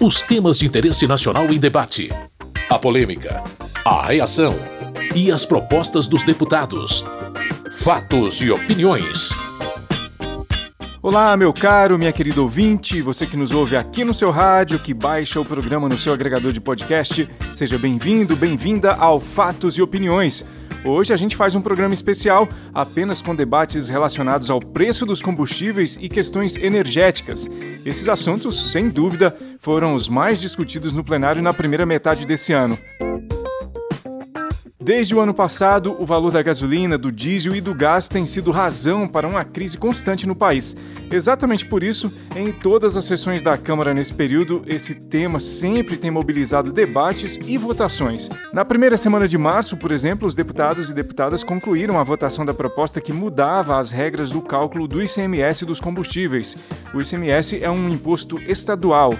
Os temas de interesse nacional em debate. A polêmica. A reação. E as propostas dos deputados. Fatos e opiniões. Olá, meu caro, minha querida ouvinte, você que nos ouve aqui no seu rádio, que baixa o programa no seu agregador de podcast, seja bem-vindo, bem-vinda ao Fatos e Opiniões Hoje a gente faz um programa especial apenas com debates relacionados ao preço dos combustíveis e questões energéticas. Esses assuntos, sem dúvida, foram os mais discutidos no plenário na primeira metade desse ano. Desde o ano passado, o valor da gasolina, do diesel e do gás tem sido razão para uma crise constante no país. Exatamente por isso, em todas as sessões da Câmara nesse período, esse tema sempre tem mobilizado debates e votações. Na primeira semana de março, por exemplo, os deputados e deputadas concluíram a votação da proposta que mudava as regras do cálculo do ICMS dos combustíveis. O ICMS é um imposto estadual.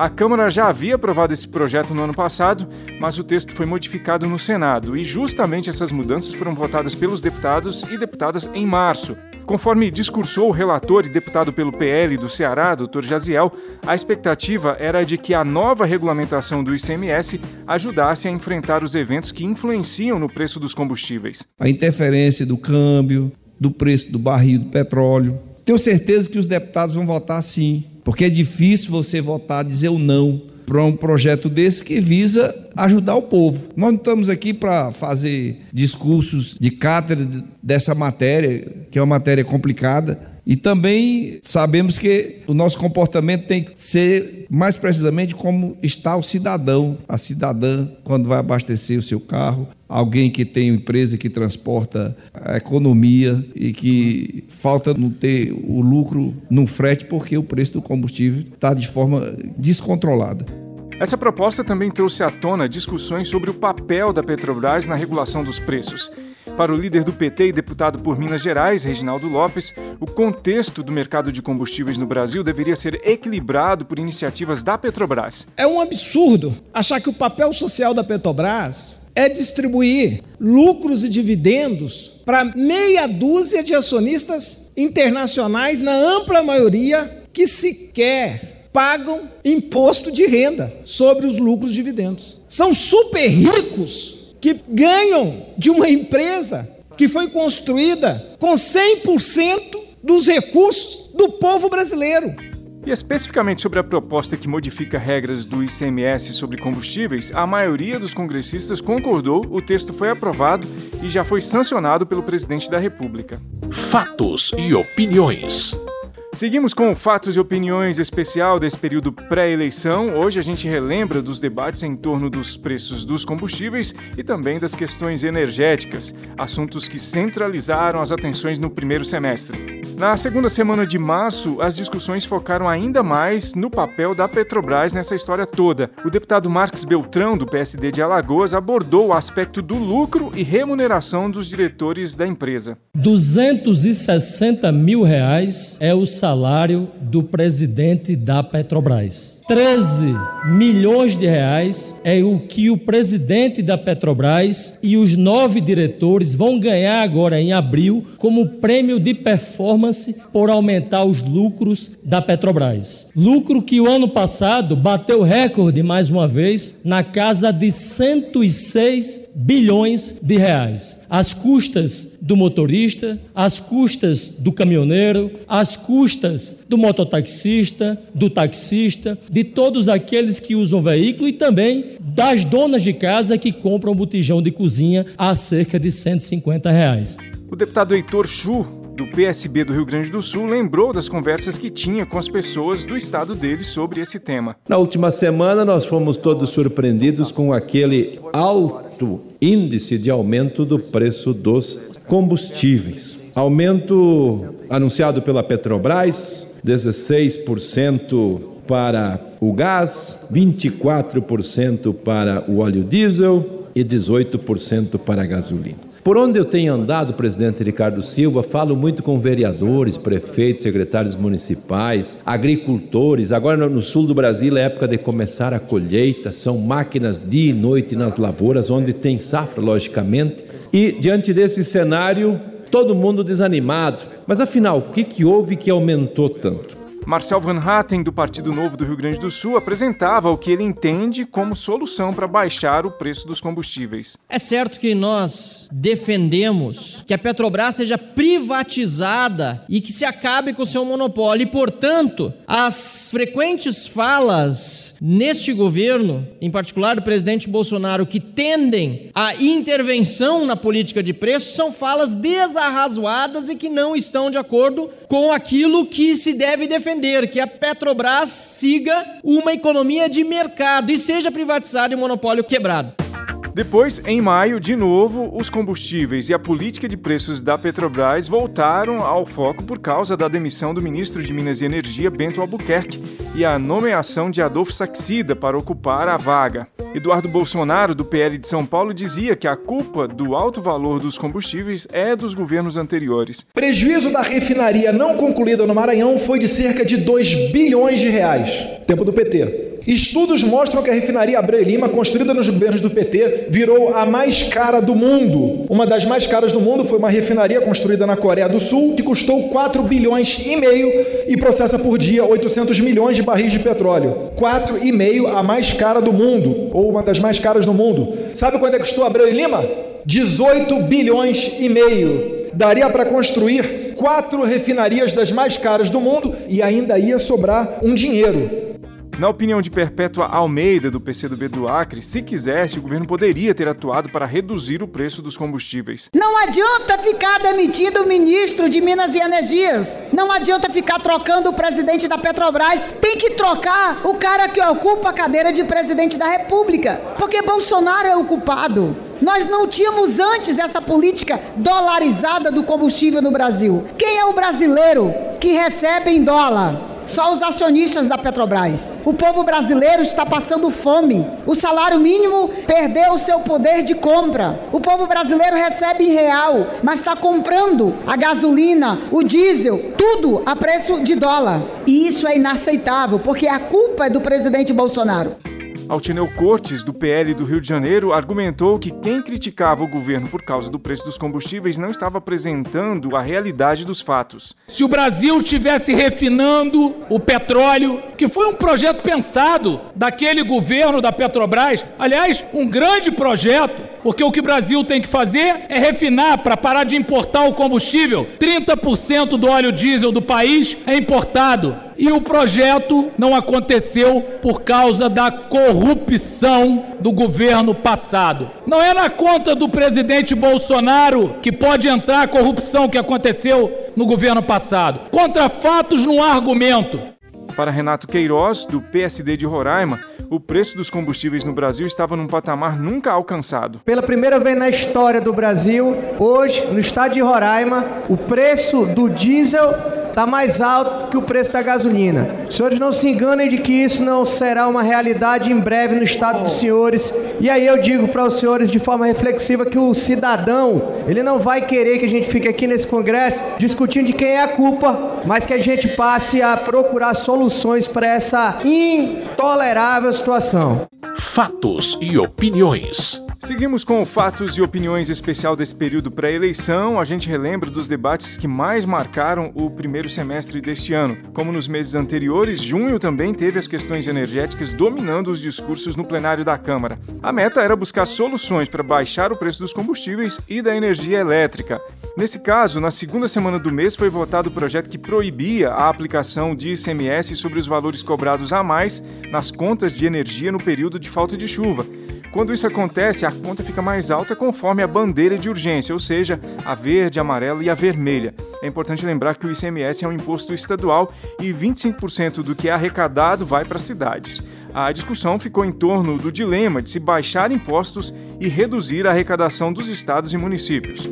A Câmara já havia aprovado esse projeto no ano passado, mas o texto foi modificado no Senado e justamente essas mudanças foram votadas pelos deputados e deputadas em março. Conforme discursou o relator e deputado pelo PL do Ceará, Dr. Jaziel, a expectativa era de que a nova regulamentação do ICMS ajudasse a enfrentar os eventos que influenciam no preço dos combustíveis. A interferência do câmbio, do preço do barril do petróleo. Tenho certeza que os deputados vão votar sim porque é difícil você votar, dizer o não para um projeto desse que visa ajudar o povo. Nós não estamos aqui para fazer discursos de cátedra dessa matéria, que é uma matéria complicada, e também sabemos que o nosso comportamento tem que ser mais precisamente como está o cidadão, a cidadã, quando vai abastecer o seu carro, alguém que tem empresa que transporta a economia e que falta não ter o lucro no frete porque o preço do combustível está de forma descontrolada. Essa proposta também trouxe à tona discussões sobre o papel da Petrobras na regulação dos preços. Para o líder do PT e deputado por Minas Gerais, Reginaldo Lopes, o contexto do mercado de combustíveis no Brasil deveria ser equilibrado por iniciativas da Petrobras. É um absurdo achar que o papel social da Petrobras é distribuir lucros e dividendos para meia dúzia de acionistas internacionais, na ampla maioria, que sequer pagam imposto de renda sobre os lucros e dividendos. São super ricos que ganham de uma empresa que foi construída com 100% dos recursos do povo brasileiro. E especificamente sobre a proposta que modifica regras do ICMS sobre combustíveis, a maioria dos congressistas concordou, o texto foi aprovado e já foi sancionado pelo presidente da República. Fatos e opiniões. Seguimos com fatos e opiniões especial desse período pré-eleição. Hoje a gente relembra dos debates em torno dos preços dos combustíveis e também das questões energéticas, assuntos que centralizaram as atenções no primeiro semestre. Na segunda semana de março, as discussões focaram ainda mais no papel da Petrobras nessa história toda. O deputado Marcos Beltrão, do PSD de Alagoas, abordou o aspecto do lucro e remuneração dos diretores da empresa. 260 mil reais é o salário do presidente da Petrobras. 13 milhões de reais é o que o presidente da Petrobras e os nove diretores vão ganhar agora em abril como prêmio de performance por aumentar os lucros da Petrobras. Lucro que o ano passado bateu recorde mais uma vez na casa de 106 bilhões de reais. As custas do motorista, as custas do caminhoneiro, as custas do mototaxista, do taxista, de de todos aqueles que usam veículo e também das donas de casa que compram botijão de cozinha a cerca de 150 reais. O deputado Heitor Chu, do PSB do Rio Grande do Sul, lembrou das conversas que tinha com as pessoas do estado dele sobre esse tema. Na última semana, nós fomos todos surpreendidos com aquele alto índice de aumento do preço dos combustíveis. Aumento anunciado pela Petrobras, 16% para o gás, 24% para o óleo diesel e 18% para a gasolina. Por onde eu tenho andado, presidente Ricardo Silva, falo muito com vereadores, prefeitos, secretários municipais, agricultores. Agora no sul do Brasil é época de começar a colheita, são máquinas dia e noite nas lavouras, onde tem safra, logicamente. E diante desse cenário, todo mundo desanimado. Mas afinal, o que, que houve que aumentou tanto? Marcel Van Hatten, do Partido Novo do Rio Grande do Sul, apresentava o que ele entende como solução para baixar o preço dos combustíveis. É certo que nós defendemos que a Petrobras seja privatizada e que se acabe com o seu monopólio. E, portanto, as frequentes falas neste governo, em particular do presidente Bolsonaro, que tendem à intervenção na política de preços, são falas desarrazoadas e que não estão de acordo com aquilo que se deve defender, que a Petrobras siga uma economia de mercado e seja privatizada e o monopólio quebrado. Depois, em maio, de novo, os combustíveis e a política de preços da Petrobras voltaram ao foco por causa da demissão do ministro de Minas e Energia, Bento Albuquerque, e a nomeação de Adolfo Saxida para ocupar a vaga. Eduardo Bolsonaro, do PL de São Paulo, dizia que a culpa do alto valor dos combustíveis é dos governos anteriores. Prejuízo da refinaria não concluída no Maranhão foi de cerca de 2 bilhões de reais, tempo do PT. Estudos mostram que a refinaria Abreu e Lima, construída nos governos do PT, virou a mais cara do mundo. Uma das mais caras do mundo foi uma refinaria construída na Coreia do Sul, que custou 4 bilhões e meio e processa por dia 800 milhões de barris de petróleo. 4,5 a mais cara do mundo, ou uma das mais caras do mundo. Sabe quanto é que custou Abreu e Lima? 18 bilhões e meio. Daria para construir quatro refinarias das mais caras do mundo e ainda ia sobrar um dinheiro. Na opinião de Perpétua Almeida, do PCdoB do Acre, se quisesse, o governo poderia ter atuado para reduzir o preço dos combustíveis. Não adianta ficar demitindo o ministro de Minas e Energias. Não adianta ficar trocando o presidente da Petrobras. Tem que trocar o cara que ocupa a cadeira de presidente da República. Porque Bolsonaro é o culpado. Nós não tínhamos antes essa política dolarizada do combustível no Brasil. Quem é o brasileiro que recebe em dólar? Só os acionistas da Petrobras. O povo brasileiro está passando fome. O salário mínimo perdeu o seu poder de compra. O povo brasileiro recebe em real, mas está comprando a gasolina, o diesel, tudo a preço de dólar. E isso é inaceitável, porque a culpa é do presidente Bolsonaro. Altineu Cortes, do PL do Rio de Janeiro, argumentou que quem criticava o governo por causa do preço dos combustíveis não estava apresentando a realidade dos fatos. Se o Brasil tivesse refinando o petróleo, que foi um projeto pensado daquele governo da Petrobras, aliás, um grande projeto, porque o que o Brasil tem que fazer é refinar para parar de importar o combustível. 30% do óleo diesel do país é importado. E o projeto não aconteceu por causa da corrupção do governo passado. Não é na conta do presidente Bolsonaro que pode entrar a corrupção que aconteceu no governo passado. Contra fatos não há argumento. Para Renato Queiroz, do PSD de Roraima, o preço dos combustíveis no Brasil estava num patamar nunca alcançado. Pela primeira vez na história do Brasil, hoje, no estado de Roraima, o preço do diesel está mais alto que o preço da gasolina. Os senhores não se enganem de que isso não será uma realidade em breve no estado dos senhores. E aí eu digo para os senhores de forma reflexiva que o cidadão, ele não vai querer que a gente fique aqui nesse congresso discutindo de quem é a culpa, mas que a gente passe a procurar soluções para essa intolerável situação. Fatos e opiniões. Seguimos com fatos e opiniões especial desse período pré-eleição. A gente relembra dos debates que mais marcaram o primeiro semestre deste ano. Como nos meses anteriores, junho também teve as questões energéticas dominando os discursos no plenário da Câmara. A meta era buscar soluções para baixar o preço dos combustíveis e da energia elétrica. Nesse caso, na segunda semana do mês foi votado o projeto que proibia a aplicação de ICMS sobre os valores cobrados a mais nas contas de energia no período de falta de chuva. Quando isso acontece, a conta fica mais alta conforme a bandeira de urgência, ou seja, a verde, a amarela e a vermelha. É importante lembrar que o ICMS é um imposto estadual e 25% do que é arrecadado vai para cidades. A discussão ficou em torno do dilema de se baixar impostos e reduzir a arrecadação dos estados e municípios.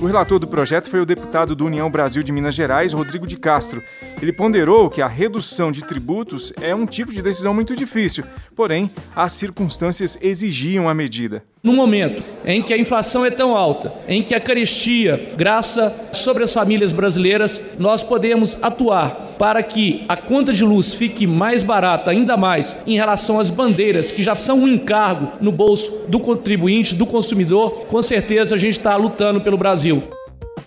O relator do projeto foi o deputado do União Brasil de Minas Gerais, Rodrigo de Castro. Ele ponderou que a redução de tributos é um tipo de decisão muito difícil, porém, as circunstâncias exigiam a medida. No momento em que a inflação é tão alta, em que a carestia graça sobre as famílias brasileiras, nós podemos atuar para que a conta de luz fique mais barata, ainda mais em relação às bandeiras, que já são um encargo no bolso do contribuinte, do consumidor. Com certeza a gente está lutando pelo Brasil.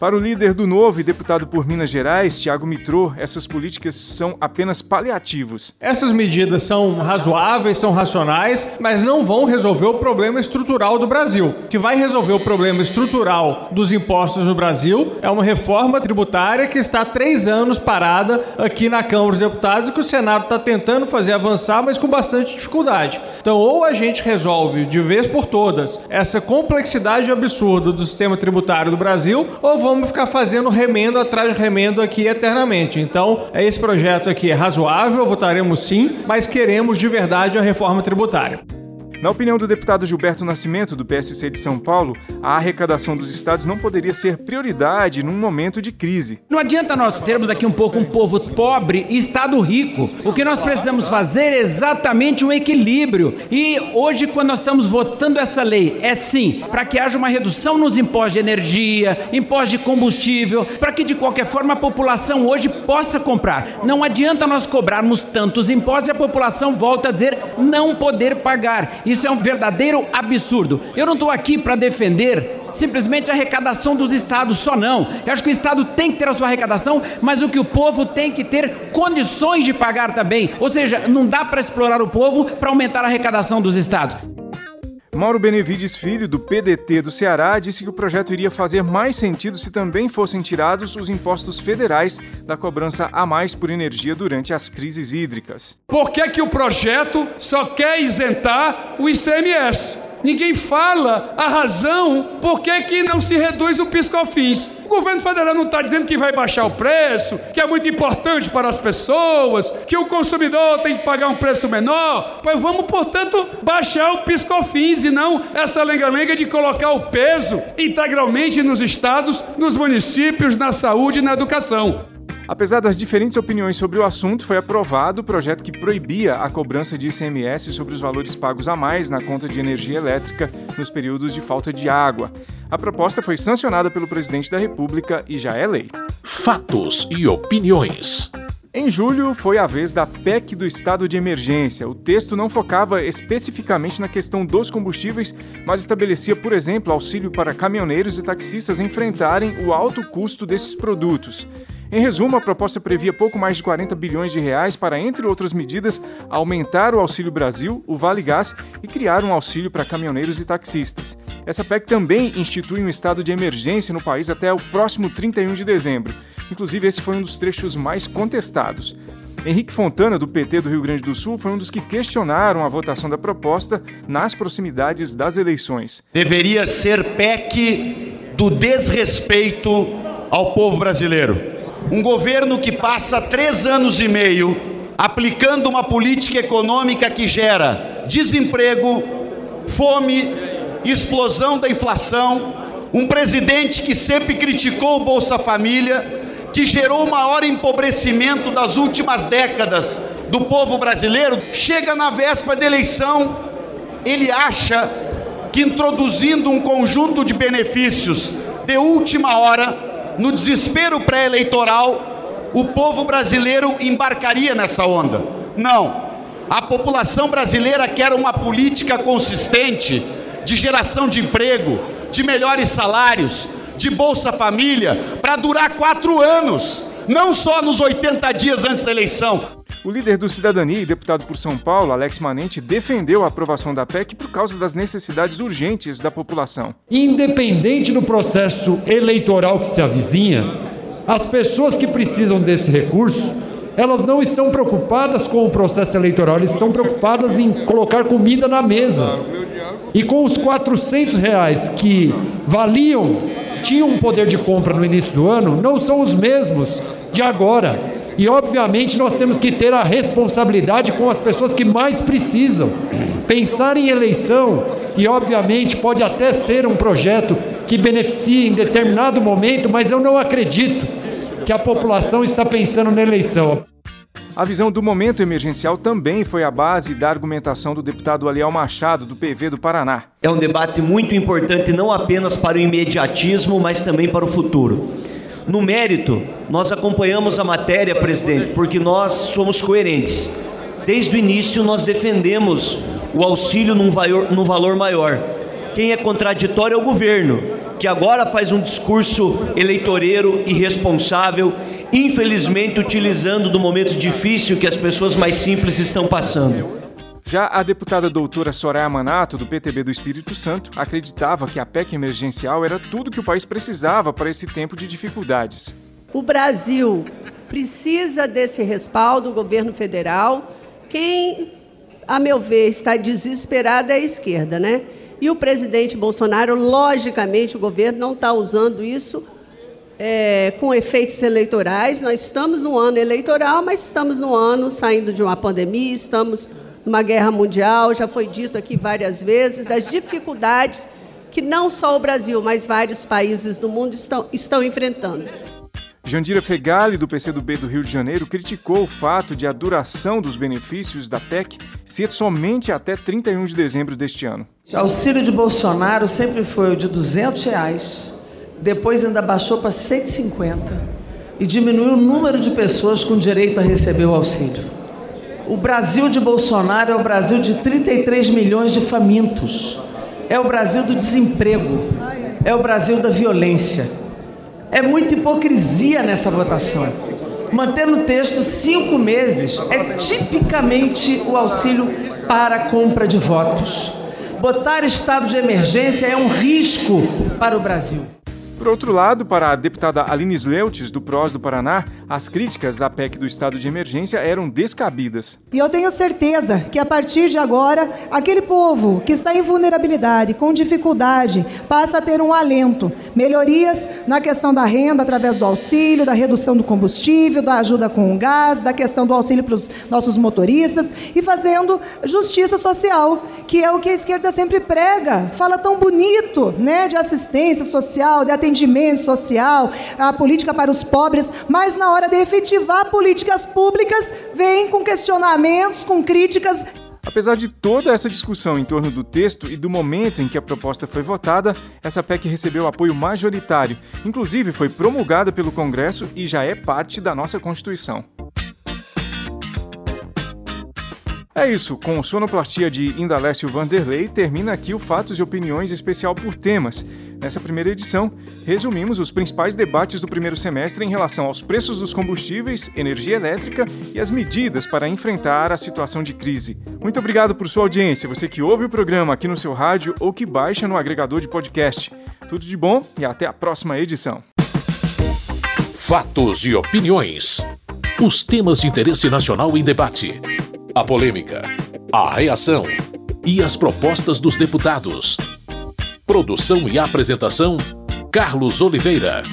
Para o líder do Novo e deputado por Minas Gerais, Tiago Mitrô, essas políticas são apenas paliativos. Essas medidas são razoáveis, são racionais, mas não vão resolver o problema estrutural do Brasil. O que vai resolver o problema estrutural dos impostos no Brasil é uma reforma tributária que está há três anos parada aqui na Câmara dos Deputados e que o Senado está tentando fazer avançar, mas com bastante dificuldade. Então, ou a gente resolve de vez por todas essa complexidade absurda do sistema tributário do Brasil, ou vamos vamos ficar fazendo remendo atrás de remendo aqui eternamente. Então, esse projeto aqui é razoável, votaremos sim, mas queremos de verdade a reforma tributária. Na opinião do deputado Gilberto Nascimento, do PSC de São Paulo, a arrecadação dos estados não poderia ser prioridade num momento de crise. Não adianta nós termos aqui um pouco um povo pobre e estado rico. O que nós precisamos fazer é exatamente um equilíbrio. E hoje, quando nós estamos votando essa lei, é sim para que haja uma redução nos impostos de energia, impostos de combustível, para que de qualquer forma a população hoje possa comprar. Não adianta nós cobrarmos tantos impostos e a população volta a dizer não poder pagar. Isso é um verdadeiro absurdo. Eu não estou aqui para defender simplesmente a arrecadação dos estados só não. Eu acho que o estado tem que ter a sua arrecadação, mas o que o povo tem que ter condições de pagar também. Ou seja, não dá para explorar o povo para aumentar a arrecadação dos estados. Mauro Benevides Filho, do PDT do Ceará, disse que o projeto iria fazer mais sentido se também fossem tirados os impostos federais da cobrança a mais por energia durante as crises hídricas. Por que, que o projeto só quer isentar o ICMS? Ninguém fala a razão por que, que não se reduz o piscofins. O governo federal não está dizendo que vai baixar o preço, que é muito importante para as pessoas, que o consumidor tem que pagar um preço menor. Pois vamos, portanto, baixar o piscofins e não essa lenga-lenga de colocar o peso integralmente nos estados, nos municípios, na saúde e na educação. Apesar das diferentes opiniões sobre o assunto, foi aprovado o projeto que proibia a cobrança de ICMS sobre os valores pagos a mais na conta de energia elétrica nos períodos de falta de água. A proposta foi sancionada pelo presidente da República e já é lei. Fatos e opiniões. Em julho, foi a vez da PEC do estado de emergência. O texto não focava especificamente na questão dos combustíveis, mas estabelecia, por exemplo, auxílio para caminhoneiros e taxistas enfrentarem o alto custo desses produtos. Em resumo, a proposta previa pouco mais de 40 bilhões de reais para, entre outras medidas, aumentar o Auxílio Brasil, o Vale Gás e criar um auxílio para caminhoneiros e taxistas. Essa PEC também institui um estado de emergência no país até o próximo 31 de dezembro. Inclusive, esse foi um dos trechos mais contestados. Henrique Fontana, do PT do Rio Grande do Sul, foi um dos que questionaram a votação da proposta nas proximidades das eleições. Deveria ser PEC do desrespeito ao povo brasileiro um governo que passa três anos e meio aplicando uma política econômica que gera desemprego, fome, explosão da inflação, um presidente que sempre criticou o Bolsa Família, que gerou o maior empobrecimento das últimas décadas do povo brasileiro, chega na véspera da eleição, ele acha que introduzindo um conjunto de benefícios de última hora, no desespero pré-eleitoral, o povo brasileiro embarcaria nessa onda. Não. A população brasileira quer uma política consistente de geração de emprego, de melhores salários, de Bolsa Família, para durar quatro anos, não só nos 80 dias antes da eleição. O líder do Cidadania e deputado por São Paulo, Alex Manente, defendeu a aprovação da PEC por causa das necessidades urgentes da população. Independente do processo eleitoral que se avizinha, as pessoas que precisam desse recurso, elas não estão preocupadas com o processo eleitoral, elas estão preocupadas em colocar comida na mesa. E com os 400 reais que valiam, tinham um poder de compra no início do ano, não são os mesmos de agora. E obviamente nós temos que ter a responsabilidade com as pessoas que mais precisam. Pensar em eleição, e obviamente pode até ser um projeto que beneficie em determinado momento, mas eu não acredito que a população está pensando na eleição. A visão do momento emergencial também foi a base da argumentação do deputado Aliel Machado, do PV do Paraná. É um debate muito importante não apenas para o imediatismo, mas também para o futuro. No mérito, nós acompanhamos a matéria, presidente, porque nós somos coerentes. Desde o início, nós defendemos o auxílio num valor, num valor maior. Quem é contraditório é o governo, que agora faz um discurso eleitoreiro irresponsável, infelizmente utilizando do momento difícil que as pessoas mais simples estão passando. Já a deputada doutora Soraya Manato, do PTB do Espírito Santo, acreditava que a PEC emergencial era tudo que o país precisava para esse tempo de dificuldades. O Brasil precisa desse respaldo do governo federal. Quem, a meu ver, está desesperado é a esquerda, né? E o presidente Bolsonaro, logicamente, o governo não está usando isso é, com efeitos eleitorais. Nós estamos no ano eleitoral, mas estamos no ano saindo de uma pandemia, estamos numa guerra mundial. Já foi dito aqui várias vezes das dificuldades que não só o Brasil, mas vários países do mundo estão, estão enfrentando. Jandira Fegali, do PCdoB do Rio de Janeiro, criticou o fato de a duração dos benefícios da PEC ser somente até 31 de dezembro deste ano. O auxílio de Bolsonaro sempre foi o de 200 reais, depois ainda baixou para 150 e diminuiu o número de pessoas com direito a receber o auxílio. O Brasil de Bolsonaro é o Brasil de 33 milhões de famintos, é o Brasil do desemprego, é o Brasil da violência. É muita hipocrisia nessa votação. Manter no texto cinco meses é tipicamente o auxílio para compra de votos. Botar estado de emergência é um risco para o Brasil. Por outro lado, para a deputada Aline Sleutes, do PROS do Paraná, as críticas à PEC do estado de emergência eram descabidas. E eu tenho certeza que a partir de agora, aquele povo que está em vulnerabilidade, com dificuldade, passa a ter um alento. Melhorias na questão da renda através do auxílio, da redução do combustível, da ajuda com o gás, da questão do auxílio para os nossos motoristas e fazendo justiça social, que é o que a esquerda sempre prega. Fala tão bonito, né, de assistência social, de atendimento atendimento social, a política para os pobres, mas na hora de efetivar políticas públicas, vem com questionamentos, com críticas. Apesar de toda essa discussão em torno do texto e do momento em que a proposta foi votada, essa PEC recebeu apoio majoritário. Inclusive, foi promulgada pelo Congresso e já é parte da nossa Constituição. É isso, com sonoplastia de Indalécio Vanderlei, termina aqui o Fatos e Opiniões especial por temas. Nessa primeira edição, resumimos os principais debates do primeiro semestre em relação aos preços dos combustíveis, energia elétrica e as medidas para enfrentar a situação de crise. Muito obrigado por sua audiência, você que ouve o programa aqui no seu rádio ou que baixa no agregador de podcast. Tudo de bom e até a próxima edição. Fatos e opiniões. Os temas de interesse nacional em debate a polêmica, a reação e as propostas dos deputados. Produção e apresentação: Carlos Oliveira.